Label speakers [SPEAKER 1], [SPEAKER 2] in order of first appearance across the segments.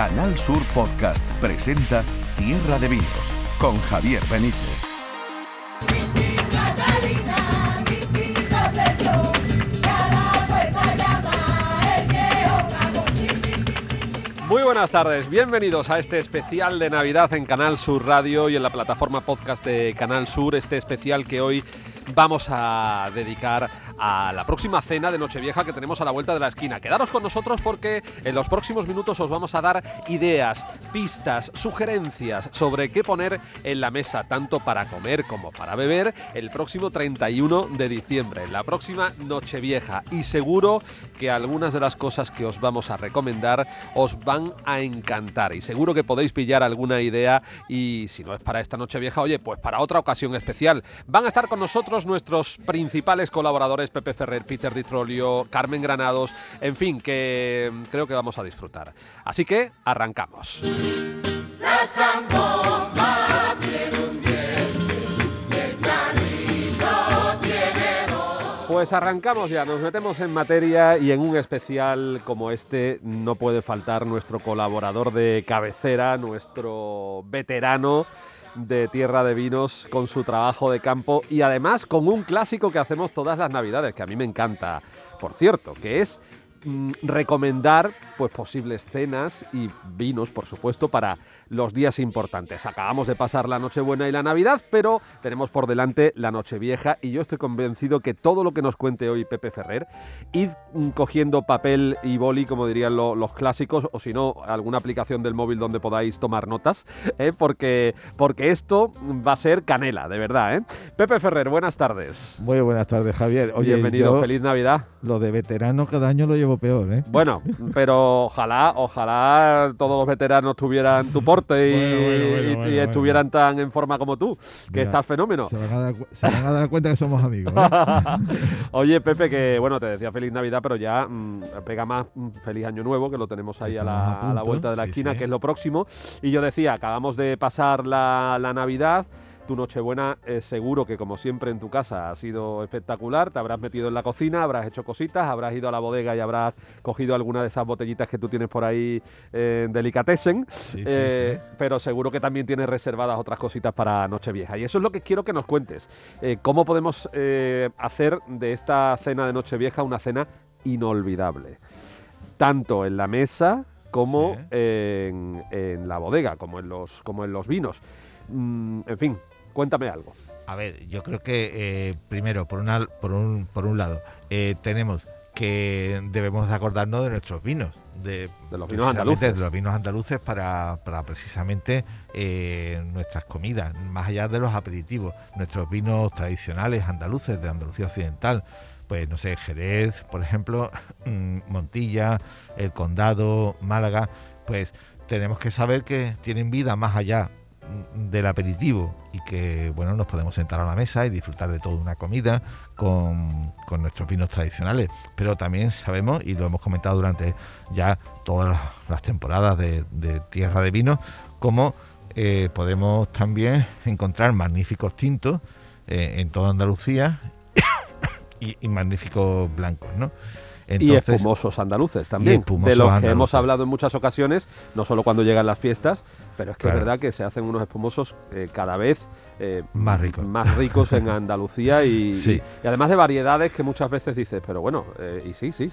[SPEAKER 1] Canal Sur Podcast presenta Tierra de Vinos con Javier Benítez.
[SPEAKER 2] Muy buenas tardes, bienvenidos a este especial de Navidad en Canal Sur Radio y en la plataforma podcast de Canal Sur, este especial que hoy vamos a dedicar a la próxima cena de Nochevieja que tenemos a la vuelta de la esquina. Quedaros con nosotros porque en los próximos minutos os vamos a dar ideas, pistas, sugerencias sobre qué poner en la mesa, tanto para comer como para beber, el próximo 31 de diciembre, la próxima Nochevieja. Y seguro que algunas de las cosas que os vamos a recomendar os van a encantar. Y seguro que podéis pillar alguna idea y si no es para esta Nochevieja, oye, pues para otra ocasión especial. Van a estar con nosotros nuestros principales colaboradores Pepe Ferrer, Peter Ditrolio, Carmen Granados, en fin, que creo que vamos a disfrutar. Así que arrancamos. Pues arrancamos ya, nos metemos en materia y en un especial como este no puede faltar nuestro colaborador de cabecera, nuestro veterano de Tierra de Vinos con su trabajo de campo y además con un clásico que hacemos todas las navidades, que a mí me encanta, por cierto, que es mm, recomendar pues posibles cenas y vinos, por supuesto, para los días importantes. Acabamos de pasar la Nochebuena y la Navidad, pero tenemos por delante la Nochevieja y yo estoy convencido que todo lo que nos cuente hoy Pepe Ferrer, id mm, cogiendo papel y boli, como dirían los clásicos, o si no, alguna aplicación del móvil donde podáis tomar notas, ¿eh? porque, porque esto va a ser canela, de verdad. ¿eh? Pepe Ferrer, buenas tardes.
[SPEAKER 3] Muy buenas tardes, Javier.
[SPEAKER 2] Oye, Bienvenido, feliz Navidad.
[SPEAKER 3] Lo de veterano cada año lo llevo peor, ¿eh?
[SPEAKER 2] Bueno, pero ojalá, ojalá todos los veteranos tuvieran tu por y, estuvieran tan en forma como tú, que estás fenómeno.
[SPEAKER 3] Se van, a dar, cuenta que somos amigos. ¿eh?
[SPEAKER 2] Oye, Pepe, que bueno, te decía feliz Navidad, pero ya mm, pega más mm, feliz Año Nuevo, que lo tenemos ahí a la, vuelta de la esquina, que es lo próximo. Y yo decía, acabamos de pasar la, la Navidad tu Nochebuena eh, seguro que como siempre en tu casa ha sido espectacular, te habrás metido en la cocina, habrás hecho cositas, habrás ido a la bodega y habrás cogido alguna de esas botellitas que tú tienes por ahí eh, en Delicatessen, eh, pero seguro que también tienes reservadas otras cositas para Nochevieja. Y eso es lo que quiero que nos cuentes. ¿Cómo podemos hacer de esta cena de Nochevieja una cena inolvidable? Tanto en la mesa como en, la bodega, como en los, como en los vinos. Mm, en fin, Cuéntame algo.
[SPEAKER 3] A ver, yo creo que eh, primero, por, una, por, un, por un lado, eh, tenemos que debemos acordarnos de nuestros vinos. De,
[SPEAKER 2] los vinos andaluces.
[SPEAKER 3] De los vinos andaluces para, precisamente eh, nuestras comidas, más allá de los aperitivos. Nuestros vinos tradicionales andaluces de Andalucía Occidental. Pues no sé, Jerez, por ejemplo, mm, Montilla, El Condado, Málaga. Pues tenemos que saber que tienen vida más allá del aperitivo y que bueno nos podemos sentar a la mesa y disfrutar de toda una comida con, nuestros vinos tradicionales pero también sabemos y lo hemos comentado durante ya todas las temporadas de, Tierra de Vinos como eh, podemos también encontrar magníficos tintos eh, en toda Andalucía y magníficos blancos ¿no?
[SPEAKER 2] Y espumosos andaluces también, de los que hemos hablado en muchas ocasiones, no solo cuando llegan las fiestas, pero es que es verdad que se hacen unos espumosos eh, cada vez eh,
[SPEAKER 3] más ricos.
[SPEAKER 2] más ricos en Andalucía y, además de variedades que muchas veces dices, pero bueno, eh, y sí, sí,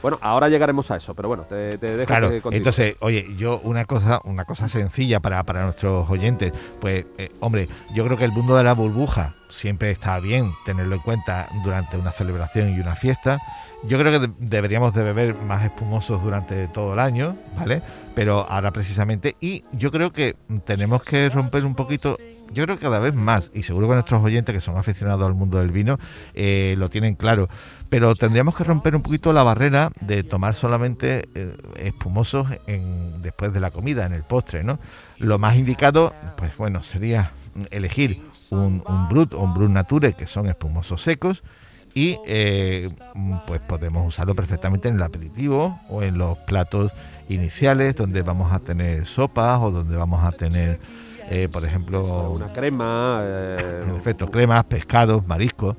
[SPEAKER 2] bueno, ahora llegaremos a eso, pero bueno, te, te dejo
[SPEAKER 3] claro, entonces, oye, yo una cosa, una cosa sencilla para, para nuestros oyentes, pues, hombre, yo creo que el mundo de la burbuja siempre está bien tenerlo en cuenta durante una celebración y una fiesta. Yo creo que deberíamos de beber más espumosos durante todo el año, ¿vale? Pero ahora precisamente, y yo creo que tenemos que romper un poquito, yo creo que cada vez más, y seguro que nuestros oyentes que son aficionados al mundo del vino eh, lo tienen claro, pero tendríamos que romper un poquito la barrera de tomar solamente eh, espumosos en, después de la comida, en el postre, ¿no? Lo más indicado, pues bueno, sería elegir un, un Brut o un Brut Nature, que son espumosos secos, y eh, pues podemos usarlo perfectamente en el aperitivo o en los platos iniciales donde vamos a tener sopas o donde vamos a tener eh, por ejemplo
[SPEAKER 2] una crema eh,
[SPEAKER 3] cremas pescados mariscos.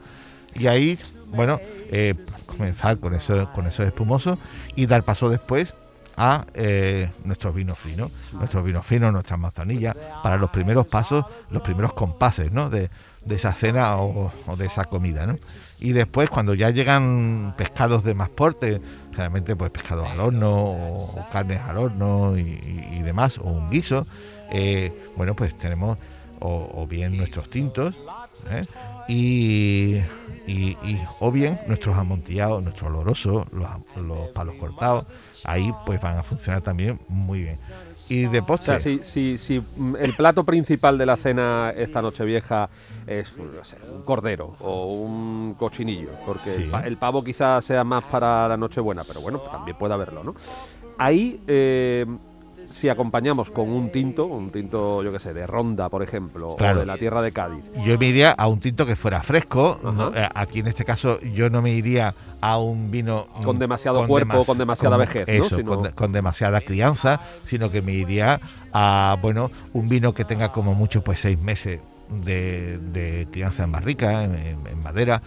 [SPEAKER 3] Y ahí bueno eh, comenzar con eso con esos espumosos y dar paso después a eh, nuestros vinos finos, nuestros vinos finos, nuestras manzanillas, para los primeros pasos, los primeros compases ¿no? de, esa cena o, de esa comida. ¿no? Y después, cuando ya llegan pescados de más porte, generalmente pues pescados al horno o, carnes al horno y, demás, o un guiso, eh, bueno, pues tenemos o, bien nuestros tintos ¿eh? y, o bien nuestros amontillados, nuestro oloroso, los, los, palos cortados, ahí pues van a funcionar también muy bien. Y de postre...
[SPEAKER 2] si, si, si, el plato principal de la cena esta noche vieja es un cordero o un cochinillo, porque el, pavo quizás sea más para la noche buena, pero bueno, también puede haberlo, ¿no? Ahí... Eh, si acompañamos con un tinto, un tinto, yo qué sé, de Ronda, por ejemplo, o de la tierra de Cádiz.
[SPEAKER 3] Yo me iría a un tinto que fuera fresco. Eh, aquí en este caso yo no me iría a un vino
[SPEAKER 2] mm, con demasiado cuerpo, con demasiada vejez,
[SPEAKER 3] eso, con, demasiada crianza, sino que me iría a bueno un vino que tenga como mucho pues seis meses de, crianza en barrica, en madera,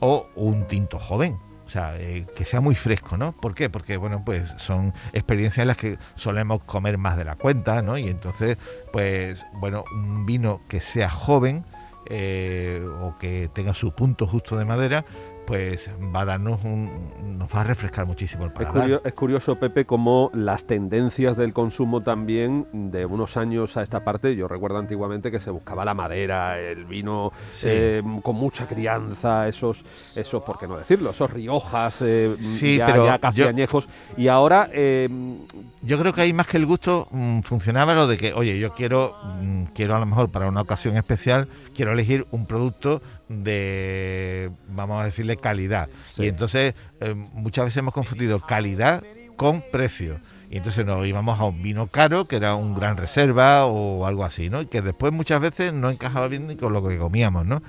[SPEAKER 3] o un tinto joven o sea, eh, que sea muy fresco, ¿no? ¿Por qué? Porque, bueno, pues son experiencias en las que solemos comer más de la cuenta, ¿no? Y entonces, pues, bueno, un vino que sea joven eh, o que tenga su punto justo de madera, pues va a darnos un, nos va a refrescar muchísimo el paladar.
[SPEAKER 2] Es curioso, Pepe, cómo las tendencias del consumo también de unos años a esta parte, yo recuerdo antiguamente que se buscaba la madera, el vino eh, con mucha crianza, esos, esos, por qué no decirlo, esos riojas eh, ya, casi añejos, y ahora... Eh,
[SPEAKER 3] yo creo que ahí más que el gusto mm, funcionaba lo de que, oye, yo quiero, mm, quiero a lo mejor para una ocasión especial, quiero elegir un producto de, vamos a decirle, calidad. Y entonces eh, muchas veces hemos confundido calidad con precio. Y entonces nos íbamos a un vino caro, que era un gran reserva o algo así, ¿no? Y que después muchas veces no encajaba bien ni con lo que comíamos, ¿no?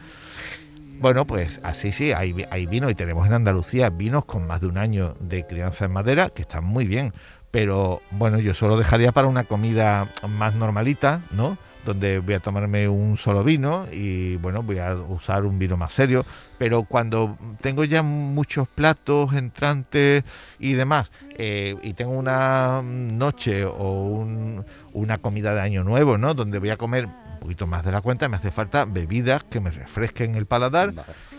[SPEAKER 3] Bueno, pues así sí, hay, hay vinos y tenemos en Andalucía vinos con más de un año de crianza en madera que están muy bien. Pero bueno, yo solo dejaría para una comida más normalita, ¿no? Donde voy a tomarme un solo vino y bueno, voy a usar un vino más serio, pero cuando tengo ya muchos platos entrantes y demás, eh, y tengo una noche o una comida de año nuevo, ¿no? Donde voy a comer poquito más de la cuenta, me hace falta bebidas que me refresquen el paladar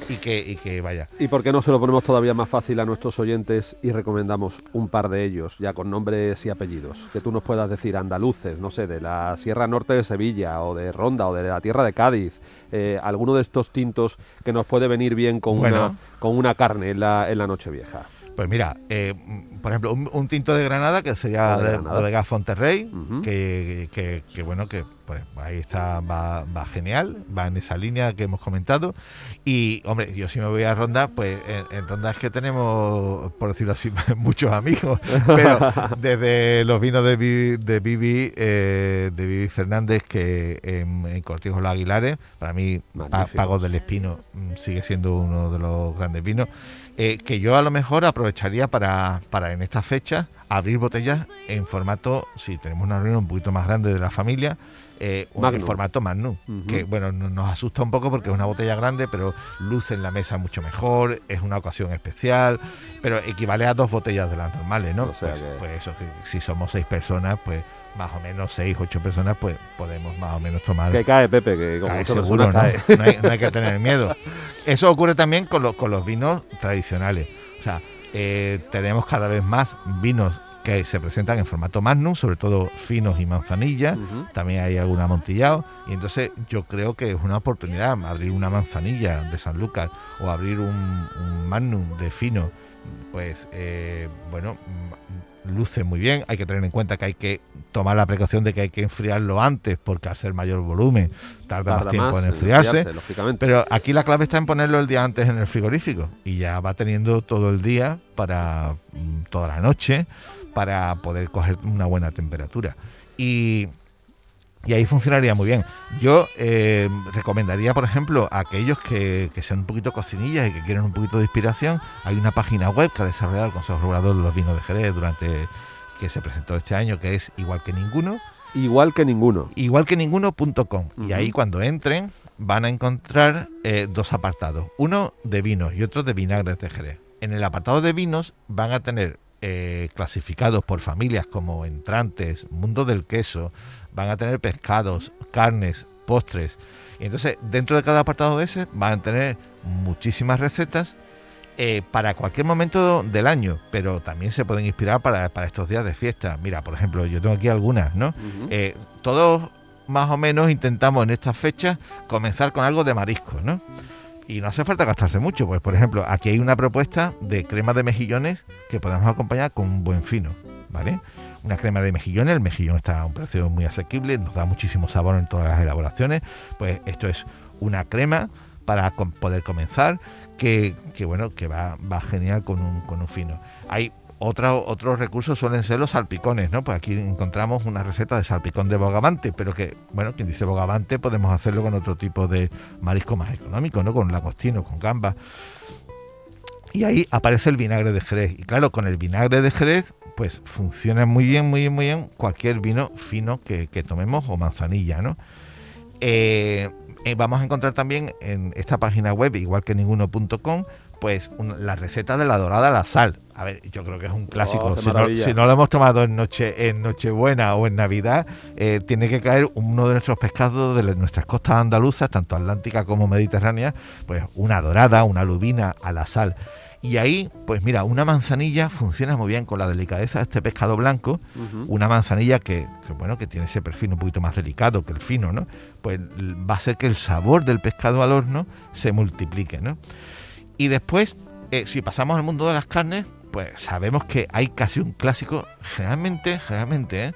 [SPEAKER 3] y, que, y que vaya.
[SPEAKER 2] ¿Y por qué no se lo ponemos todavía más fácil a nuestros oyentes y recomendamos un par de ellos, ya con nombres y apellidos? Que tú nos puedas decir andaluces, no sé, de la Sierra Norte de Sevilla o de Ronda o de la Tierra de Cádiz, eh, alguno de estos tintos que nos puede venir bien con, una, con una carne en la, en la noche vieja.
[SPEAKER 3] Pues mira, eh, por ejemplo, un, tinto de Granada que sería de, Bodega Fonterrey, que, que, bueno, que pues ahí está, va, va, genial, va en esa línea que hemos comentado. Y hombre, yo si me voy a Ronda, pues en, Ronda es que tenemos, por decirlo así, muchos amigos, pero desde los vinos de, de Vivi, eh, de Vivi Fernández, que en, en Cortijo Los Aguilares, para mí Pago del Espino mm, sigue siendo uno de los grandes vinos. Eh, que yo a lo mejor aprovecharía para, para en estas fechas abrir botellas en formato, si tenemos una reunión un poquito más grande de la familia, eh, en formato Magnum, que bueno, nos asusta un poco porque es una botella grande, pero luce en la mesa mucho mejor, es una ocasión especial, pero equivale a dos botellas de las normales, ¿no? pues, pues, eso, que si somos seis personas, pues más o menos seis, ocho personas, pues podemos más o menos tomar.
[SPEAKER 2] Que cae, Pepe, que
[SPEAKER 3] como cae seguro, ¿no? No, hay, que tener miedo. Eso ocurre también con, los, con los vinos tradicionales. O sea, eh, tenemos cada vez más vinos que se presentan en formato magnum, sobre todo finos y manzanilla. También hay algún amontillado. Y entonces yo creo que es una oportunidad abrir una manzanilla de San Lucas o abrir un, un magnum de fino. Pues eh, bueno, luce muy bien. Hay que tener en cuenta que hay que tomar la precaución de que hay que enfriarlo antes, porque al ser mayor volumen tarda, más tiempo en enfriarse. pero aquí la clave está en ponerlo el día antes en el frigorífico y ya va teniendo todo el día para mm, toda la noche para poder coger una buena temperatura. Y y ahí funcionaría muy bien. Yo eh, recomendaría, por ejemplo, a aquellos que, sean un poquito cocinillas y que quieren un poquito de inspiración, hay una página web que ha desarrollado el Consejo Regulador de los Vinos de Jerez durante que se presentó este año, que es igual que ninguno.
[SPEAKER 2] Igual que ninguno.
[SPEAKER 3] Igual que ninguno.com. Y ahí cuando entren van a encontrar eh, dos apartados. Uno de vinos y otro de vinagres de Jerez. En el apartado de vinos van a tener eh, clasificados por familias como entrantes, mundo del queso, van a tener pescados, carnes, postres. Y entonces, dentro de cada apartado de ese, van a tener muchísimas recetas eh, para cualquier momento del año, pero también se pueden inspirar para, estos días de fiesta. Mira, por ejemplo, yo tengo aquí algunas, ¿no? Eh, todos más o menos intentamos en estas fechas comenzar con algo de marisco, ¿no? Y no hace falta gastarse mucho, pues por ejemplo, aquí hay una propuesta de crema de mejillones que podemos acompañar con un buen fino, ¿vale? Una crema de mejillones, el mejillón está a un precio muy asequible, nos da muchísimo sabor en todas las elaboraciones, pues esto es una crema para poder comenzar que, bueno, que va, va genial con un, con un fino. Hay otros recursos suelen ser los salpicones, ¿no? Pues aquí encontramos una receta de salpicón de bogavante, pero que, bueno, quien dice bogavante podemos hacerlo con otro tipo de marisco más económico, ¿no? Con lagostino, con gamba. Y ahí aparece el vinagre de Jerez. Y claro, con el vinagre de Jerez, pues funciona muy bien, muy bien, muy bien cualquier vino fino que, tomemos o manzanilla, ¿no? Eh, eh, vamos a encontrar también en esta página web, igual que ninguno.com, pues la receta de la dorada a la sal. A ver, yo creo que es un clásico. Oh, si, no, lo hemos tomado en noche en Nochebuena o en Navidad, eh, tiene que caer uno de nuestros pescados de nuestras costas andaluzas, tanto atlántica como mediterránea, pues una dorada, una lubina a la sal. Y ahí, pues mira, una manzanilla funciona muy bien con la delicadeza de este pescado blanco. Una manzanilla que, que, bueno, que tiene ese perfil un poquito más delicado que el fino, ¿no? Pues va a hacer que el sabor del pescado al horno se multiplique, ¿no? Y después, eh, si pasamos al mundo de las carnes, pues sabemos que hay casi un clásico, generalmente, generalmente, ¿eh?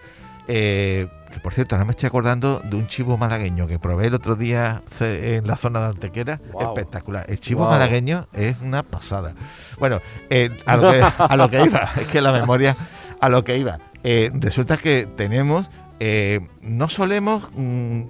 [SPEAKER 3] Eh, que por cierto, ahora me estoy acordando de un chivo malagueño que probé el otro día en la zona de Antequera. Espectacular. El chivo malagueño es una pasada. Bueno, a, lo que, iba, es que la memoria, a lo que iba. resulta que tenemos, no solemos mm,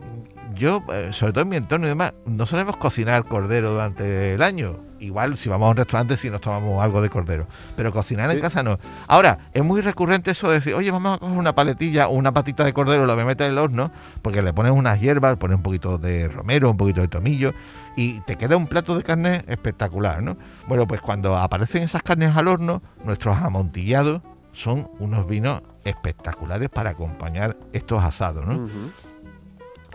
[SPEAKER 3] yo, sobre todo en mi entorno y demás, no solemos cocinar cordero durante el año. Igual si vamos a un restaurante si nos tomamos algo de cordero. Pero cocinar en casa no. Ahora, es muy recurrente eso de decir, oye, vamos a coger una paletilla o una patita de cordero, lo voy a meter en el horno, porque le pones unas hierbas, pones un poquito de romero, un poquito de tomillo, y te queda un plato de carne espectacular, ¿no? Bueno, pues cuando aparecen esas carnes al horno, nuestros amontillados son unos vinos espectaculares para acompañar estos asados, ¿no?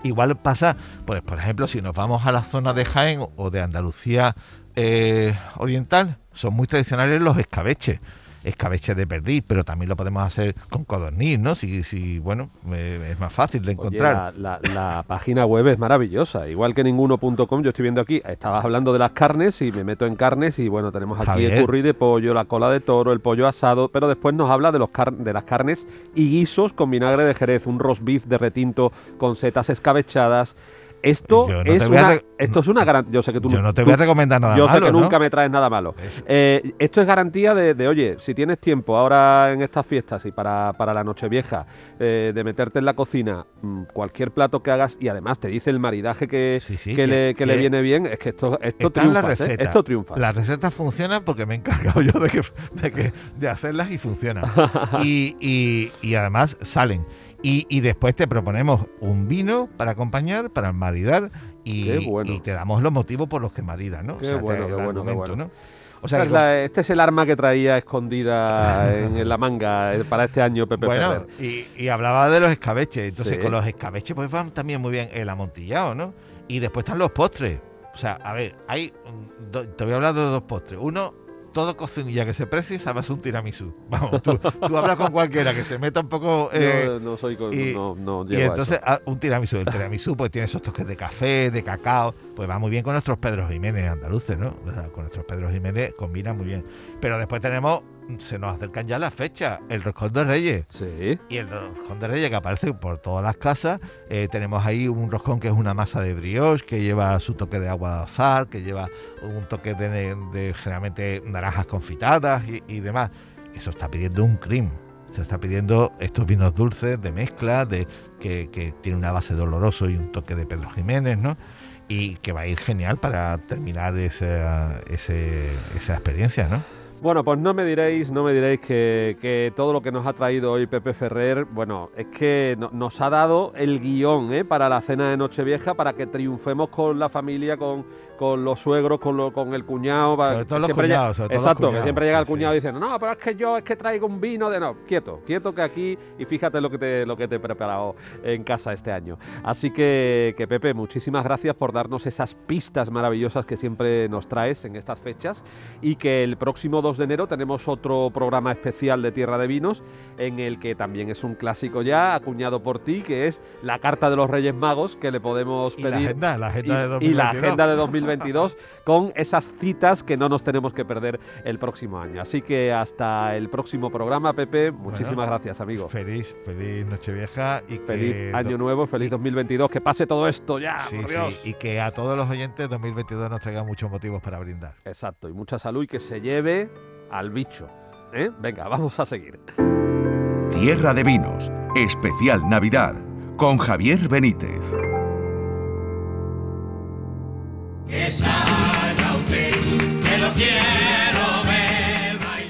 [SPEAKER 3] Igual pasa, pues, por ejemplo, si nos vamos a la zona de Jaén o de Andalucía eh, Oriental, son muy tradicionales los escabeches escabeche de perdiz, pero también lo podemos hacer con codorniz, ¿no? Si, si bueno, eh, es más fácil de encontrar.
[SPEAKER 2] la, página web es maravillosa, igual que ninguno.com, yo estoy viendo aquí, estabas hablando de las carnes y me meto en carnes y bueno, tenemos aquí el curry de pollo, la cola de toro, el pollo asado, pero después nos habla de, los de las carnes y guisos con vinagre de jerez, un roast beef de retinto con setas escabechadas, esto, es una, esto es una garantía. Yo sé que tú
[SPEAKER 3] no te voy a recomendar nada
[SPEAKER 2] Yo sé que nunca me traes nada malo. Eh, esto es garantía de, oye, si tienes tiempo ahora en estas fiestas y para, para la Nochevieja, eh, de meterte en la cocina, mm, cualquier plato que hagas y además te dice el maridaje que, que, le, que le, viene bien, es que esto, esto triunfa. ¿eh? Esto triunfa.
[SPEAKER 3] Las recetas funcionan porque me he encargado yo de, que, de, que, de hacerlas y funcionan. y, y, y además salen. Y, después te proponemos un vino para acompañar, para maridar y, te damos los motivos por los que maridas, ¿no?
[SPEAKER 2] Qué bueno, qué bueno, ¿no? O sea, este es el arma que traía escondida en, la manga eh, para este año Pepe
[SPEAKER 3] Bueno, y, hablaba de los escabeches. Entonces, con los escabeches pues van también muy bien el amontillado, ¿no? Y después están los postres. O sea, a ver, hay... Te voy a hablar de dos postres. Uno, todo cocinilla que se precie sabes un tiramisú. Vamos, tú, hablas con cualquiera que se meta un poco.
[SPEAKER 2] Eh, no, soy con, y, no, no
[SPEAKER 3] y entonces ah, un tiramisú. El tiramisú pues tiene esos toques de café, de cacao. Pues va muy bien con nuestros Pedro Jiménez andaluces, ¿no? con nuestros Pedro Jiménez combina muy bien. Pero después tenemos se nos acercan ya las fechas. El roscón de Reyes.
[SPEAKER 2] Sí.
[SPEAKER 3] Y el roscón de Reyes que aparece por todas las casas. Eh, tenemos ahí un roscón que es una masa de brioche, que lleva su toque de agua de azar, que lleva un toque de, generalmente naranjas confitadas y, demás. Eso está pidiendo un cream. Se está pidiendo estos vinos dulces de mezcla, de que, que tiene una base doloroso y un toque de Pedro Jiménez, ¿no? Y que va a ir genial para terminar esa, esa experiencia, ¿no?
[SPEAKER 2] Bueno, pues no me diréis, no me diréis que, todo lo que nos ha traído hoy Pepe Ferrer, bueno, es que nos ha dado el guion ¿eh? para la cena de Nochevieja, para que triunfemos con la familia, con, con los suegros, con, lo, con el cuñado.
[SPEAKER 3] Sobre todo los cuñados, sobre todo los
[SPEAKER 2] Exacto, que siempre llega el cuñado
[SPEAKER 3] sí.
[SPEAKER 2] diciendo, no, pero es que yo es que traigo un vino de... No, quieto, quieto que aquí, y fíjate lo que te, lo que te he preparado en casa este año. Así que, que Pepe, muchísimas gracias por darnos esas pistas maravillosas que siempre nos traes en estas fechas y que el próximo 2 de enero tenemos otro programa especial de Tierra de Vinos en el que también es un clásico ya, acuñado por ti, que es la carta de los Reyes Magos que le podemos
[SPEAKER 3] Y la
[SPEAKER 2] pedir
[SPEAKER 3] agenda, la agenda de
[SPEAKER 2] y
[SPEAKER 3] 2022.
[SPEAKER 2] la agenda de 2022 con esas citas que no nos tenemos que perder el próximo año. Así que hasta el próximo programa, Pepe. Muchísimas
[SPEAKER 3] Bueno,
[SPEAKER 2] gracias, amigo.
[SPEAKER 3] Feliz, feliz Nochevieja y
[SPEAKER 2] Feliz
[SPEAKER 3] que
[SPEAKER 2] año nuevo, feliz 2022. Que pase todo esto ya,
[SPEAKER 3] Sí,
[SPEAKER 2] por
[SPEAKER 3] sí,
[SPEAKER 2] Dios.
[SPEAKER 3] y que a todos los oyentes 2022 nos traiga muchos motivos para brindar.
[SPEAKER 2] Exacto, y mucha salud y que se lleve al bicho. ¿eh? Venga, vamos a seguir.
[SPEAKER 1] Tierra de Vinos, especial Navidad, con Javier Benítez.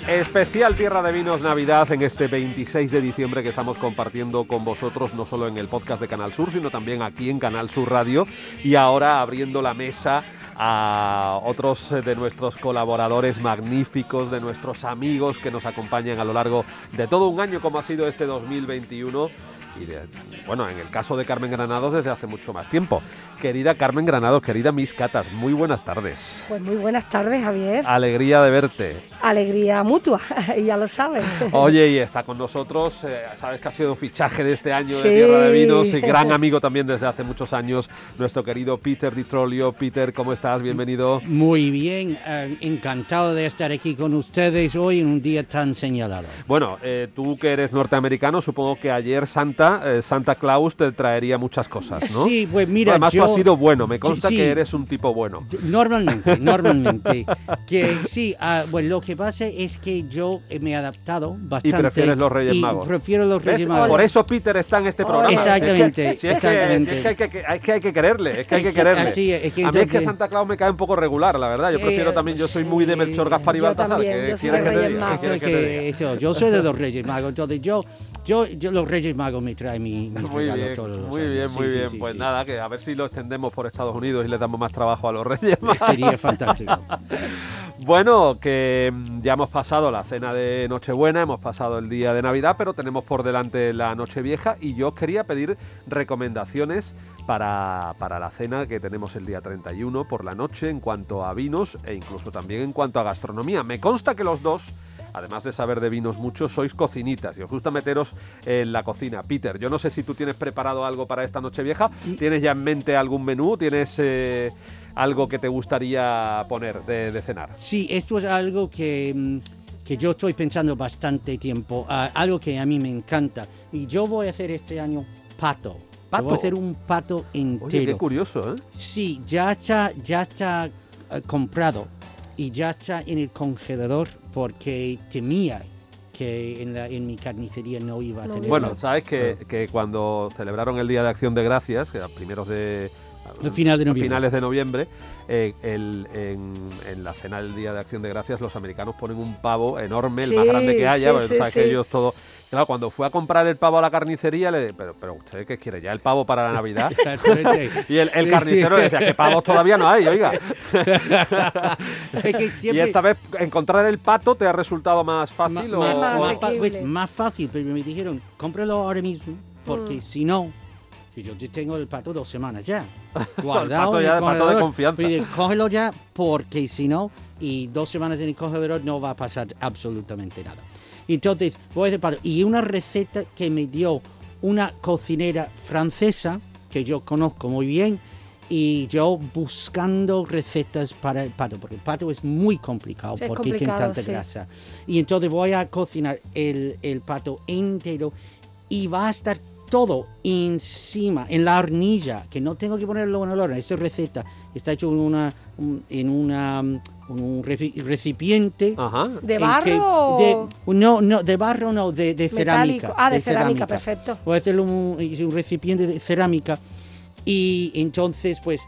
[SPEAKER 2] Especial Tierra de Vinos Navidad en este 26 de diciembre que estamos compartiendo con vosotros, no solo en el podcast de Canal Sur, sino también aquí en Canal Sur Radio. Y ahora abriendo la mesa a otros de nuestros colaboradores magníficos, de nuestros amigos que nos acompañan a lo largo de todo un año como ha sido este 2021. Y de- bueno, en el caso de Carmen Granados desde hace mucho más tiempo. Querida Carmen Granados, querida Mis Catas, muy buenas tardes.
[SPEAKER 4] Pues muy buenas tardes, Javier.
[SPEAKER 2] Alegría de verte.
[SPEAKER 4] Alegría mutua, ya lo sabes.
[SPEAKER 2] Oye, y está con nosotros, eh, sabes que ha sido fichaje de este año
[SPEAKER 4] Sí.
[SPEAKER 2] de Tierra de Vinos y gran amigo también desde hace muchos años, nuestro querido Peter Di Trollio. Peter, ¿cómo estás? Bienvenido.
[SPEAKER 5] Muy bien, eh, encantado de estar aquí con ustedes hoy en un día tan señalado.
[SPEAKER 2] Bueno, eh, tú que eres norteamericano, supongo que ayer Santa, eh, Santa Claus te traería muchas cosas, ¿no?
[SPEAKER 5] Sí, pues mira,
[SPEAKER 2] Además,
[SPEAKER 5] yo
[SPEAKER 2] tú has sido bueno, me consta
[SPEAKER 5] Sí,
[SPEAKER 2] que eres un tipo bueno.
[SPEAKER 5] normalmente, normalmente, que sí, ah, bueno, lo que pasa es que yo eh, me he adaptado bastante.
[SPEAKER 2] prefieres los Reyes
[SPEAKER 5] y
[SPEAKER 2] Magos.
[SPEAKER 5] Prefiero los
[SPEAKER 2] ¿Ves?
[SPEAKER 5] Reyes Magos.
[SPEAKER 2] Por eso Peter está en este programa.
[SPEAKER 5] Exactamente,
[SPEAKER 2] Es que, es que-
[SPEAKER 5] exactamente.
[SPEAKER 2] es que hay que, es que hay que quererle, es que hay que
[SPEAKER 5] que
[SPEAKER 2] quererle.
[SPEAKER 5] así es, que
[SPEAKER 2] a mí es que Santa Claus me cae un poco regular, la verdad. Yo
[SPEAKER 5] Eh,
[SPEAKER 2] prefiero también, yo soy muy de Melchor, Gaspar y
[SPEAKER 4] Yo
[SPEAKER 2] Baltasar.
[SPEAKER 4] también,
[SPEAKER 2] ¿qué
[SPEAKER 4] yo soy de
[SPEAKER 2] que
[SPEAKER 4] Reyes Magos.
[SPEAKER 2] que
[SPEAKER 5] que- yo soy de los Reyes Magos, entonces yo, yo, yo los Reyes Magos me traen mi, mis
[SPEAKER 2] Muy
[SPEAKER 5] regalos
[SPEAKER 2] bien,
[SPEAKER 5] todos los
[SPEAKER 2] muy
[SPEAKER 5] años.
[SPEAKER 2] bien,
[SPEAKER 5] Sí,
[SPEAKER 2] muy
[SPEAKER 5] sí,
[SPEAKER 2] bien.
[SPEAKER 5] sí,
[SPEAKER 2] pues nada, que a ver si lo extendemos por Estados Unidos y le damos más trabajo a los reyes.
[SPEAKER 5] Sería fantástico.
[SPEAKER 2] Bueno, que mm, ya hemos pasado la cena de Nochebuena, hemos pasado el día de Navidad, pero tenemos por delante la Nochevieja y yo os quería pedir recomendaciones para, para la cena que tenemos el día 31 por la noche en cuanto a vinos e incluso también en cuanto a gastronomía. Me consta que los dos, además de saber de vinos mucho, sois cocinitas y os gusta meteros en la cocina. Peter, yo no sé si tú tienes preparado algo para esta Nochevieja, ¿tienes ya en mente algún menú? ¿Tienes... eh, algo que te gustaría poner de, de cenar.
[SPEAKER 5] Sí, esto es algo que, mm, que yo estoy pensando bastante tiempo, ah, algo que a mí me encanta. Y yo voy a hacer este año pato.
[SPEAKER 2] ¿Pato?
[SPEAKER 5] Voy a hacer un pato
[SPEAKER 2] Oye, qué
[SPEAKER 5] entero.
[SPEAKER 2] curioso, ¿eh?
[SPEAKER 5] sí, ya está, ya está eh, comprado y ya está en el congelador porque temía que en, la- en mi carnicería no iba a tener.
[SPEAKER 2] Bueno, sabes que, que cuando celebraron el Día de Acción de Gracias, que a primeros de...
[SPEAKER 5] Al final de
[SPEAKER 2] a
[SPEAKER 5] noviembre.
[SPEAKER 2] finales de noviembre, eh, el- en, en la cena del Día de Acción de Gracias los americanos ponen un pavo enorme, el más grande que haya,
[SPEAKER 4] sí,
[SPEAKER 2] porque
[SPEAKER 4] sí,
[SPEAKER 2] sabes que ellos todo... Claro, cuando fue a comprar el pavo a la carnicería, le pero, pero ¿usted qué quiere? ¿Ya el pavo para la Navidad? Y el, el carnicero le decía que pavos todavía no hay, oiga.
[SPEAKER 5] Es que
[SPEAKER 2] Y esta vez encontrar el pato te ha resultado más fácil
[SPEAKER 5] Ma-
[SPEAKER 2] o,
[SPEAKER 5] pues, más fácil, pero me dijeron, cómpralo ahora mismo, porque
[SPEAKER 4] Mm.
[SPEAKER 5] si no, que yo ya tengo el pato dos semanas ya.
[SPEAKER 2] El
[SPEAKER 5] Guardado
[SPEAKER 2] pato
[SPEAKER 5] en
[SPEAKER 2] ya,
[SPEAKER 5] el
[SPEAKER 2] el pato de confianza.
[SPEAKER 5] Pero dije, cógelo ya, porque si no, y dos semanas en el congelador no va a pasar absolutamente nada. Entonces, voy a hacer pato. Y una receta que me dio una cocinera francesa, que yo conozco muy bien, y yo buscando recetas para el pato, porque el pato es muy complicado
[SPEAKER 4] es
[SPEAKER 5] porque tiene
[SPEAKER 4] complicado,
[SPEAKER 5] tanta
[SPEAKER 4] sí.
[SPEAKER 5] grasa. Y entonces voy a cocinar el, el pato entero y va a estar todo encima, en la hornilla, que no tengo que ponerlo en el horno. Esa receta está hecho en una, un- en una, un reci- recipiente.
[SPEAKER 2] Ajá.
[SPEAKER 4] ¿De barro
[SPEAKER 5] que- de- no, no, de barro no, de, de cerámica.
[SPEAKER 4] Ah, de, cerámica, perfecto.
[SPEAKER 5] Voy a hacerlo un, un recipiente de cerámica y entonces pues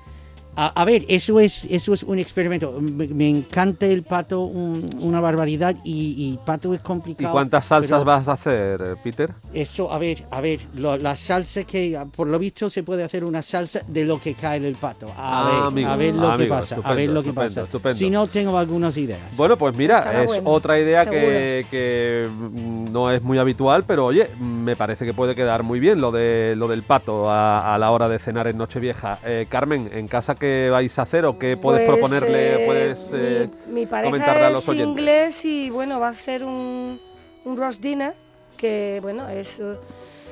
[SPEAKER 5] A, a ver, eso es, eso es un experimento. Me, me encanta el pato, un- una barbaridad, y, y pato es
[SPEAKER 2] ¿Y
[SPEAKER 5] complicado.
[SPEAKER 2] cuántas salsas vas a hacer, Peter?
[SPEAKER 5] Eso, a ver, a ver, lo- la salsa que, por lo visto, se puede hacer una salsa de lo que cae del pato. A
[SPEAKER 2] Ah,
[SPEAKER 5] ver,
[SPEAKER 2] amigo,
[SPEAKER 5] a ver lo que pasa, a ver lo que
[SPEAKER 2] estupendo,
[SPEAKER 5] pasa.
[SPEAKER 2] estupendo.
[SPEAKER 5] Si no, tengo algunas ideas.
[SPEAKER 2] Bueno, pues mira,
[SPEAKER 4] Estará
[SPEAKER 2] es
[SPEAKER 4] bueno,
[SPEAKER 2] otra idea que, que, mm, no es muy habitual, pero oye, me parece que puede quedar muy bien lo de lo del pato a, a la hora de cenar en Nochevieja. Eh, Carmen, ¿en casa vais a hacer o qué puedes
[SPEAKER 4] Pues,
[SPEAKER 2] proponerle,
[SPEAKER 4] eh,
[SPEAKER 2] puedes eh,
[SPEAKER 4] mi, mi pareja
[SPEAKER 2] comentarle a los
[SPEAKER 4] es
[SPEAKER 2] oyentes?
[SPEAKER 4] inglés y bueno, va a hacer un, un roast dinner que bueno, es... eh,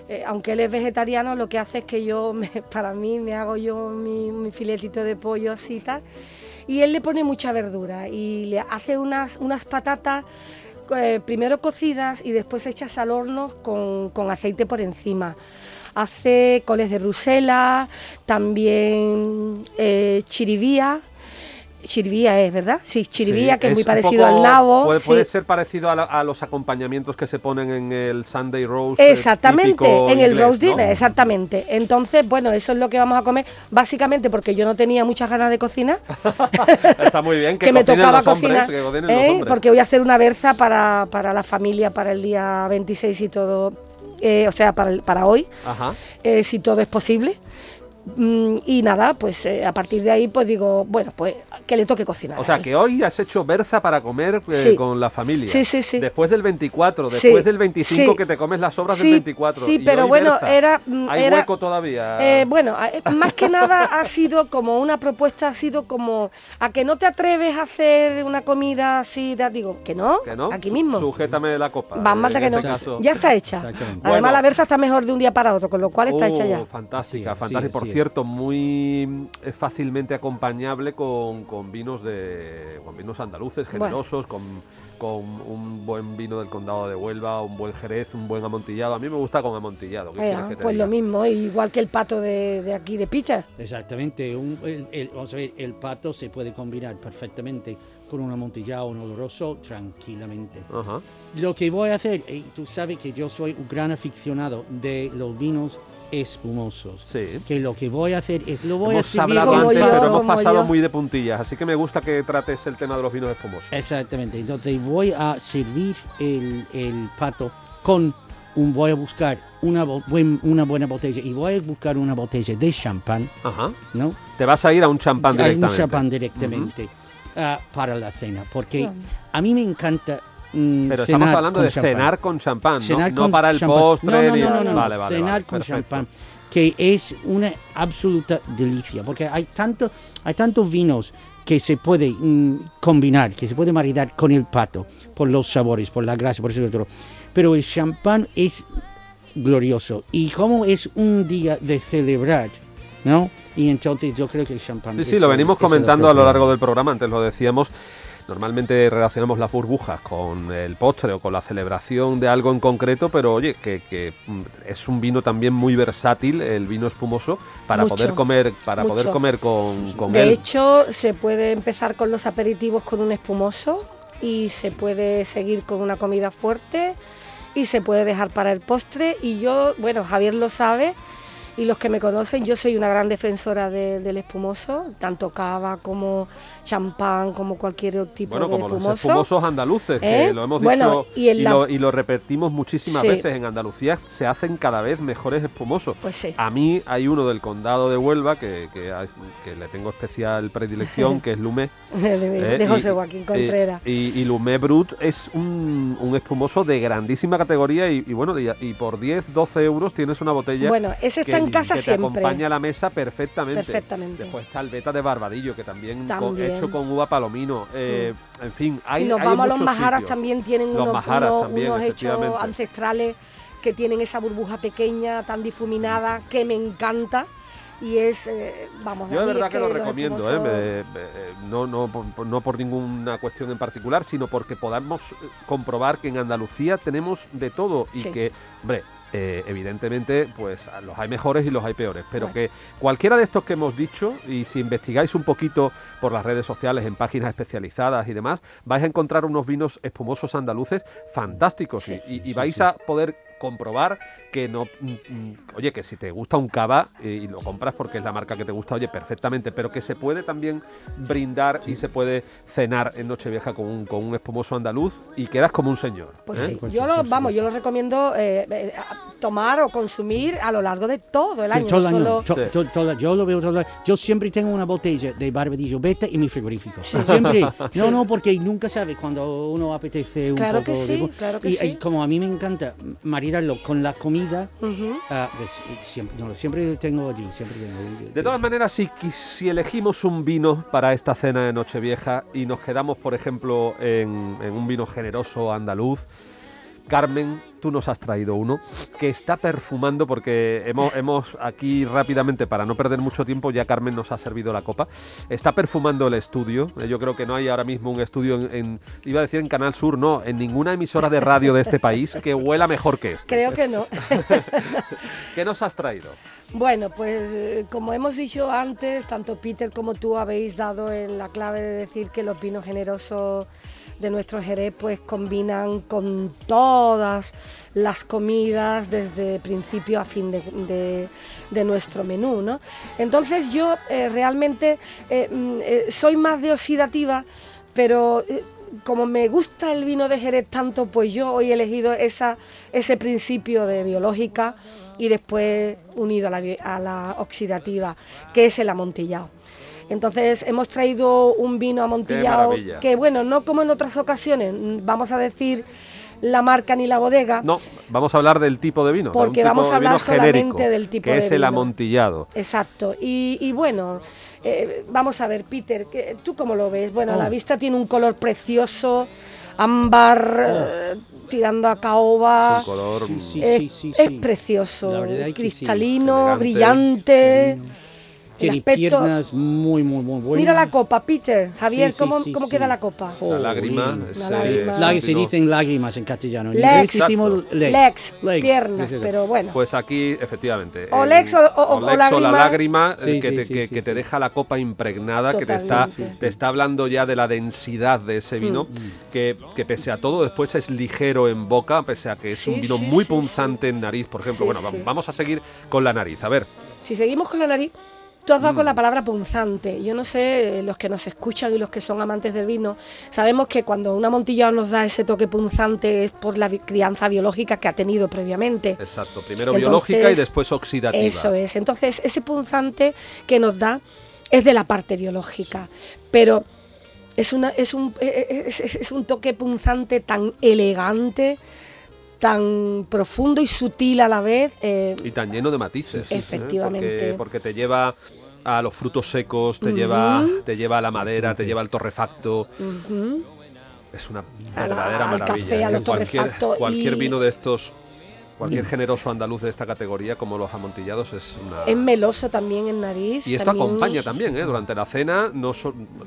[SPEAKER 4] eh, aunque él es vegetariano, lo que hace es que yo, me- para mí, me hago yo mi, mi filetito de pollo así y tal. Y él le pone mucha verdura y le hace unas, unas patatas eh, primero cocidas y después hechas al horno con, con aceite por encima. Hace coles de Bruselas, también eh, chiribía. Chiribía es, ¿verdad? Sí, chiribía,
[SPEAKER 2] Sí,
[SPEAKER 4] que es, muy parecido
[SPEAKER 2] poco-
[SPEAKER 4] al nabo.
[SPEAKER 2] Puede,
[SPEAKER 4] sí.
[SPEAKER 2] puede ser parecido a, la- a los acompañamientos que se ponen en el Sunday roast.
[SPEAKER 4] Exactamente, en el
[SPEAKER 2] inglés,
[SPEAKER 4] roast
[SPEAKER 2] ¿no?
[SPEAKER 4] dinner, exactamente. Entonces, bueno, eso es lo que vamos a comer, básicamente porque yo no tenía muchas ganas de cocinar,
[SPEAKER 2] Está muy bien que,
[SPEAKER 4] que, me tocaba
[SPEAKER 2] los hombres,
[SPEAKER 4] cocinar,
[SPEAKER 2] que
[SPEAKER 4] ¿eh? porque voy a hacer una berza para, para la familia para el día 26 y todo, eh, o sea, para, para hoy,
[SPEAKER 2] Ajá.
[SPEAKER 4] eh, si todo es posible. Mm, y nada, pues eh, a partir de ahí, pues digo, bueno, pues que le toque cocinar.
[SPEAKER 2] O sea, que hoy has hecho berza para comer eh,
[SPEAKER 4] Sí.
[SPEAKER 2] con la familia.
[SPEAKER 4] Sí, sí, sí.
[SPEAKER 2] Después del 24,
[SPEAKER 4] Sí,
[SPEAKER 2] después del 25
[SPEAKER 4] sí.
[SPEAKER 2] que te comes las sobras
[SPEAKER 4] Sí,
[SPEAKER 2] del 24.
[SPEAKER 4] sí,
[SPEAKER 2] y
[SPEAKER 4] pero
[SPEAKER 2] hoy
[SPEAKER 4] bueno,
[SPEAKER 2] berza.
[SPEAKER 4] era, mm,
[SPEAKER 2] Hay
[SPEAKER 4] era-
[SPEAKER 2] hueco todavía.
[SPEAKER 4] Eh, bueno, más que nada ha sido como una propuesta, ha sido como a que no te atreves a hacer una comida así, te digo, que no,
[SPEAKER 2] ¿Que no?
[SPEAKER 4] aquí mismo.
[SPEAKER 2] Sujétame la copa.
[SPEAKER 4] Va, más
[SPEAKER 2] en
[SPEAKER 4] que no.
[SPEAKER 2] este caso.
[SPEAKER 4] Ya está hecha. Además,
[SPEAKER 2] Bueno.
[SPEAKER 4] la berza está mejor de un día para otro, con lo cual está hecha
[SPEAKER 2] Oh,
[SPEAKER 4] ya.
[SPEAKER 2] Fantástica,
[SPEAKER 5] es,
[SPEAKER 2] fantástica.
[SPEAKER 5] sí,
[SPEAKER 2] Por cierto, muy eh, fácilmente acompañable con, con vinos de con vinos andaluces,
[SPEAKER 4] Bueno.
[SPEAKER 2] generosos, con, con un buen vino del condado de Huelva, un buen jerez, un buen amontillado. A mí me gusta con amontillado. ¿qué
[SPEAKER 4] Ea,
[SPEAKER 2] quieres que te
[SPEAKER 4] pues
[SPEAKER 2] diga?
[SPEAKER 4] lo mismo, igual que el pato de, de aquí de Peter.
[SPEAKER 5] Exactamente. un- el, el- vamos a ver, el pato se puede combinar perfectamente con un amontillado, un oloroso, tranquilamente. Lo que voy a hacer, y tú sabes que yo soy un gran aficionado de los vinos espumosos.
[SPEAKER 2] Sí.
[SPEAKER 5] Que lo que voy a hacer es lo voy
[SPEAKER 2] hemos
[SPEAKER 5] a servir
[SPEAKER 2] hablado antes,
[SPEAKER 4] yo,
[SPEAKER 2] pero hemos pasado
[SPEAKER 4] yo.
[SPEAKER 2] muy de puntillas, así que me gusta que trates el tema de los vinos espumosos.
[SPEAKER 5] Exactamente. Entonces voy a servir el, el pato con un, voy a buscar una, buen- una buena botella y voy a buscar una botella de champán,
[SPEAKER 2] Ajá.
[SPEAKER 5] ¿no?
[SPEAKER 2] Te vas a ir a un champán directamente.
[SPEAKER 5] un champán directamente ah, para la cena, porque a mí me encanta. mm,
[SPEAKER 2] Pero
[SPEAKER 5] cenar
[SPEAKER 2] estamos hablando
[SPEAKER 5] con
[SPEAKER 2] de
[SPEAKER 5] champán.
[SPEAKER 2] cenar con champán, ¿no?
[SPEAKER 5] Cenar
[SPEAKER 2] No
[SPEAKER 5] con
[SPEAKER 2] para el
[SPEAKER 5] champán.
[SPEAKER 2] postre.
[SPEAKER 5] No, no, no, no, no,
[SPEAKER 2] Vale, vale,
[SPEAKER 5] Cenar
[SPEAKER 2] vale,
[SPEAKER 5] con
[SPEAKER 2] perfecto.
[SPEAKER 5] champán, que es una absoluta delicia, porque hay tanto, hay tantos vinos que se puede mm, combinar, que se puede maridar con el pato, por los sabores, por la grasa, por eso y otro. Pero el champán es glorioso. Y como es un día de celebrar, ¿no? Y entonces yo creo que el champán
[SPEAKER 2] Sí, sí, lo venimos comentando a lo largo del programa, antes lo decíamos. Normalmente relacionamos las burbujas con el postre o con la celebración de algo en concreto, pero oye, que, que, mm, es un vino también muy versátil, el vino espumoso, para
[SPEAKER 4] Mucho,
[SPEAKER 2] poder comer, para
[SPEAKER 4] mucho.
[SPEAKER 2] poder comer con, con
[SPEAKER 4] De
[SPEAKER 2] él.
[SPEAKER 4] hecho, se puede empezar con los aperitivos con un espumoso y se puede seguir con una comida fuerte y se puede dejar para el postre. Y yo, bueno, Javier lo sabe y los que me conocen, yo soy una gran defensora de- del espumoso, tanto cava como champán, como cualquier tipo
[SPEAKER 2] Bueno,
[SPEAKER 4] de
[SPEAKER 2] como los
[SPEAKER 4] espumoso.
[SPEAKER 2] espumosos andaluces, que
[SPEAKER 4] ¿Eh?
[SPEAKER 2] lo hemos
[SPEAKER 4] Bueno,
[SPEAKER 2] dicho
[SPEAKER 4] y la-
[SPEAKER 2] lo, y lo repetimos muchísimas
[SPEAKER 4] Sí.
[SPEAKER 2] veces. En Andalucía se hacen cada vez mejores espumosos.
[SPEAKER 4] Pues sí.
[SPEAKER 2] A mí hay uno del condado de Huelva que, que, hay- que le tengo especial predilección, que es Lumé.
[SPEAKER 4] de,
[SPEAKER 2] ¿eh?
[SPEAKER 4] de
[SPEAKER 2] Y-
[SPEAKER 4] José Joaquín
[SPEAKER 2] y-
[SPEAKER 4] Contreras.
[SPEAKER 2] Y, y Lumé Brut es un, un espumoso de grandísima categoría y, bueno, y, por 10, 12 euros tienes una botella
[SPEAKER 4] Bueno, ese está en casa
[SPEAKER 2] que te
[SPEAKER 4] siempre.
[SPEAKER 2] acompaña a la mesa perfectamente.
[SPEAKER 4] Perfectamente.
[SPEAKER 2] Después está el beta de Barbadillo, que también.
[SPEAKER 4] Mm.
[SPEAKER 2] hecho con uva palomino. Eh, En fin, hay
[SPEAKER 4] si nos
[SPEAKER 2] hay
[SPEAKER 4] vamos a los majaras
[SPEAKER 2] sitios.
[SPEAKER 4] también tienen
[SPEAKER 2] Los
[SPEAKER 4] unos, unos-
[SPEAKER 2] también,
[SPEAKER 4] unos hechos ancestrales que tienen esa burbuja pequeña, tan difuminada, que me encanta. Y es, eh, vamos,
[SPEAKER 2] Yo de verdad
[SPEAKER 4] es
[SPEAKER 2] que lo recomiendo, ¿eh? Me- me- no, no, por, no por ninguna cuestión en particular, sino porque podamos eh, comprobar que en Andalucía tenemos de todo y
[SPEAKER 4] Sí.
[SPEAKER 2] que, hombre, eh, evidentemente, pues los hay mejores y los hay peores, pero que cualquiera de estos que hemos dicho, y si investigáis un poquito por las redes sociales, en páginas especializadas y demás, vais a encontrar unos vinos espumosos andaluces fantásticos. Y, vais a poder comprobar que no, mm, mm, oye, que si te gusta un cava y, lo compras porque es la marca que te gusta, oye, perfectamente, pero que se puede también brindar y se puede cenar en Nochevieja con un, con un espumoso andaluz y quedas como un señor.
[SPEAKER 4] Pues ¿eh? sí, yo lo, vamos, yo lo recomiendo eh, eh, tomar o consumir a lo largo de todo el año.
[SPEAKER 5] yo lo veo todo Yo siempre tengo una botella de barbadillo beta y mi frigorífico. Siempre. No, no, porque nunca sabe cuando uno apetece un
[SPEAKER 4] claro
[SPEAKER 5] poco
[SPEAKER 4] que sí, Claro que
[SPEAKER 5] y,
[SPEAKER 4] sí.
[SPEAKER 5] como a mí me encanta maridarlo con la comida, ah, pues, siempre, siempre tengo allí, siempre tengo.
[SPEAKER 2] De todas maneras, si, si elegimos un vino para esta cena de Nochevieja y nos quedamos, por ejemplo, en, en un vino generoso andaluz, Carmen, tú nos has traído uno que está perfumando porque hemos, hemos aquí rápidamente, para no perder mucho tiempo, ya Carmen nos ha servido la copa. Está perfumando el estudio. Eh, yo creo que no hay ahora mismo un estudio en, iba a decir en Canal Sur, no, en ninguna emisora de radio de este país que huela mejor que este.
[SPEAKER 4] Creo que no.
[SPEAKER 2] ¿Qué nos has traído?
[SPEAKER 4] Bueno, pues eh, como hemos dicho antes, tanto Peter como tú habéis dado en la clave de decir que los vinos generosos de nuestro Jerez pues combinan con todas las comidas desde principio a fin de, nuestro menú. ¿no? Entonces yo eh, realmente eh, mm, eh, soy más de oxidativa, pero como me gusta el vino de Jerez tanto, pues yo hoy he elegido esa, ese principio de biológica y después unido a la, a la oxidativa, que es el amontillado. Entonces hemos traído un vino amontillado que, bueno, no como en otras ocasiones, vamos a decir la marca ni la bodega.
[SPEAKER 2] No, vamos a hablar del tipo de vino.
[SPEAKER 4] Porque vamos a hablar solamente del tipo
[SPEAKER 2] de
[SPEAKER 4] vino.
[SPEAKER 2] Que es el amontillado.
[SPEAKER 4] Exacto. Y, bueno, eh, vamos a ver, Peter, ¿tú cómo lo ves? Bueno, a la oh. vista tiene un color precioso, ámbar, oh. eh, tirando a caoba.
[SPEAKER 2] Un color...
[SPEAKER 4] es precioso, cristalino, brillante.
[SPEAKER 5] Tiene piernas muy, muy, muy buenas.
[SPEAKER 4] Mira la copa, Peter. Javier, ¿cómo, ¿cómo queda la copa?
[SPEAKER 2] La lágrima.
[SPEAKER 4] La lágrima.
[SPEAKER 5] La, se dicen lágrimas en castellano.
[SPEAKER 4] Legs, legs, legs, piernas, pero bueno.
[SPEAKER 2] Pues aquí, efectivamente.
[SPEAKER 4] O legs o, o,
[SPEAKER 2] o,
[SPEAKER 4] lágrima.
[SPEAKER 2] la lágrima eh, que, te, que, te, deja la copa impregnada, que te está, te está hablando ya de la densidad de ese vino, mm. que, que pese a todo después es ligero en boca, pese a que es un vino muy punzante en nariz, por ejemplo. bueno, vamos a seguir con la nariz. A ver.
[SPEAKER 4] Si seguimos con la nariz, Tú has dado con la mm. palabra punzante. Yo no sé, eh, los que nos escuchan y los que son amantes del vino, sabemos que cuando una montilla nos da ese toque punzante es por la crianza biológica que ha tenido previamente.
[SPEAKER 2] Exacto, primero biológica y después oxidativa.
[SPEAKER 4] Eso es. Entonces, ese punzante que nos da es de la parte biológica, pero es, una, es, un, e, e, es, un toque punzante tan elegante tan profundo y sutil a la vez.
[SPEAKER 2] Eh, y tan lleno de matices.
[SPEAKER 4] Efectivamente.
[SPEAKER 2] Porque, te lleva a los frutos secos, te, lleva, te lleva a la madera, te lleva al torrefacto. Es una verdadera maravilla.
[SPEAKER 4] Café, a los
[SPEAKER 2] cualquier, cualquier vino de estos Cualquier generoso andaluz de esta categoría, como los amontillados, es una...
[SPEAKER 4] Es meloso también en nariz.
[SPEAKER 2] Y esto acompaña también, ¿eh? durante la cena, no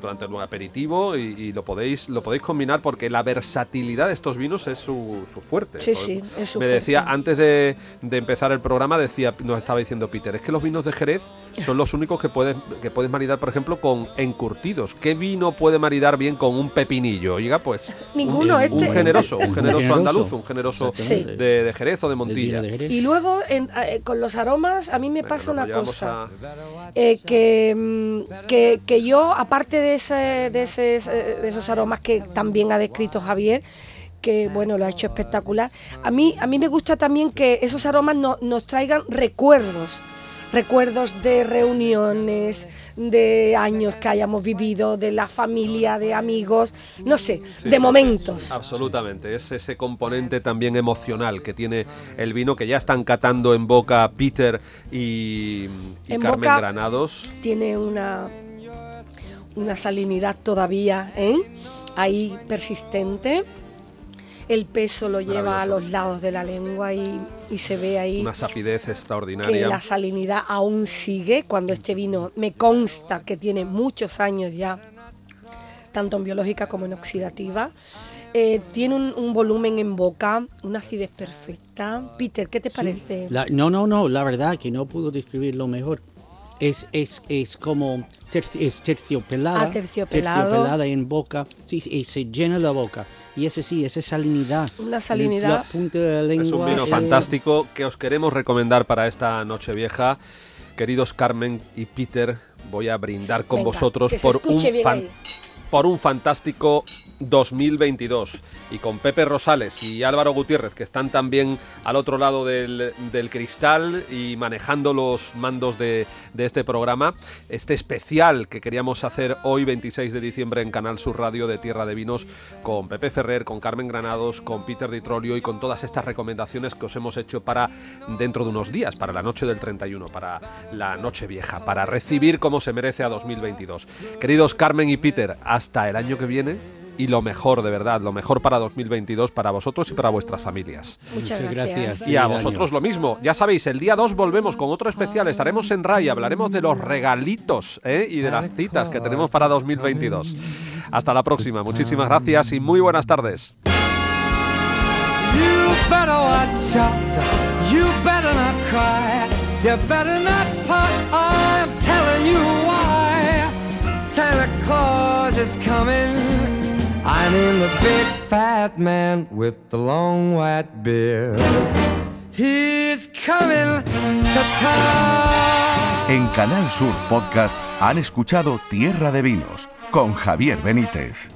[SPEAKER 2] durante el aperitivo, y, lo podéis lo podéis combinar porque la versatilidad de estos vinos es su, fuerte.
[SPEAKER 4] Sí, sí, es su
[SPEAKER 2] Me decía, antes de, empezar el programa, decía nos estaba diciendo Peter, es que los vinos de Jerez son los únicos que puedes, que puedes maridar, por ejemplo, con encurtidos. ¿Qué vino puede maridar bien con un pepinillo? Oiga, pues...
[SPEAKER 4] Ninguno,
[SPEAKER 2] un,
[SPEAKER 4] este...
[SPEAKER 2] un generoso, un generoso andaluz, un generoso de, de Jerez o de y
[SPEAKER 4] luego eh, con los aromas a mí me pasa una cosa, eh, que, mm, que, que, yo, aparte de, ese, de, ese, eh, de esos aromas que también ha descrito Javier, que bueno, lo ha hecho espectacular, a mí, a mí me gusta también que esos aromas nos traigan recuerdos recuerdos de reuniones, de años que hayamos vivido, de la familia, de amigos, no sé, de momentos.
[SPEAKER 2] absolutamente, es ese componente también emocional que tiene el vino que ya están catando en boca Peter y, Carmen Granados.
[SPEAKER 4] Tiene una, una salinidad todavía, ¿eh? ahí persistente el peso lo lleva a los lados de la lengua y, se ve ahí.
[SPEAKER 2] Una sapidez extraordinaria.
[SPEAKER 4] Que la salinidad aún sigue cuando este vino me consta que tiene muchos años ya, tanto en biológica como en oxidativa. eh, tiene un, un volumen en boca, una acidez perfecta. Peter, ¿qué te parece?
[SPEAKER 5] La- no, no, no, la verdad que no puedo describirlo mejor. Es, es, es como terci- es terciopelada,
[SPEAKER 4] Ah,
[SPEAKER 5] terciopelada en boca, sí, sí, y se llena la boca. Y ese sí, esa salinidad.
[SPEAKER 4] Una salinidad.
[SPEAKER 5] La punta de la
[SPEAKER 2] Es un vino
[SPEAKER 5] eh,
[SPEAKER 2] fantástico que os queremos recomendar para esta Nochevieja. Queridos Carmen y Peter, voy a brindar con
[SPEAKER 4] Venga,
[SPEAKER 2] vosotros
[SPEAKER 4] que se
[SPEAKER 2] por un,
[SPEAKER 4] escuche bien
[SPEAKER 2] fan-
[SPEAKER 4] ahí.
[SPEAKER 2] Por un fantástico 2022. Y con Pepe Rosales y Álvaro Gutiérrez, que están también al otro lado del, cristal y manejando los mandos de, de este programa, este especial que queríamos hacer hoy, 26 de diciembre, en Canal Sur Radio de Tierra de Vinos, con Pepe Ferrer, con Carmen Granados, con Peter Di Trolio y con todas estas recomendaciones que os hemos hecho para dentro de unos días, para la noche del 31, para la noche vieja, para recibir como se merece a 2022. Queridos Carmen y Peter, hasta el año que viene y lo mejor, de verdad, lo mejor para 2022 para vosotros y para vuestras familias.
[SPEAKER 4] Muchas,
[SPEAKER 5] Muchas
[SPEAKER 4] gracias.
[SPEAKER 2] Y a vosotros lo mismo. Ya sabéis, el día 2 volvemos con otro especial. Estaremos en RAI, hablaremos de los regalitos ¿eh? y de las citas que tenemos para 2022. Hasta la próxima. Muchísimas gracias y muy buenas tardes.
[SPEAKER 6] Santa Claus is coming. I mean the big fat man with the long white beard. He's coming to town.
[SPEAKER 1] En Canal Sur Podcast han escuchado Tierra de Vinos con Javier Benítez.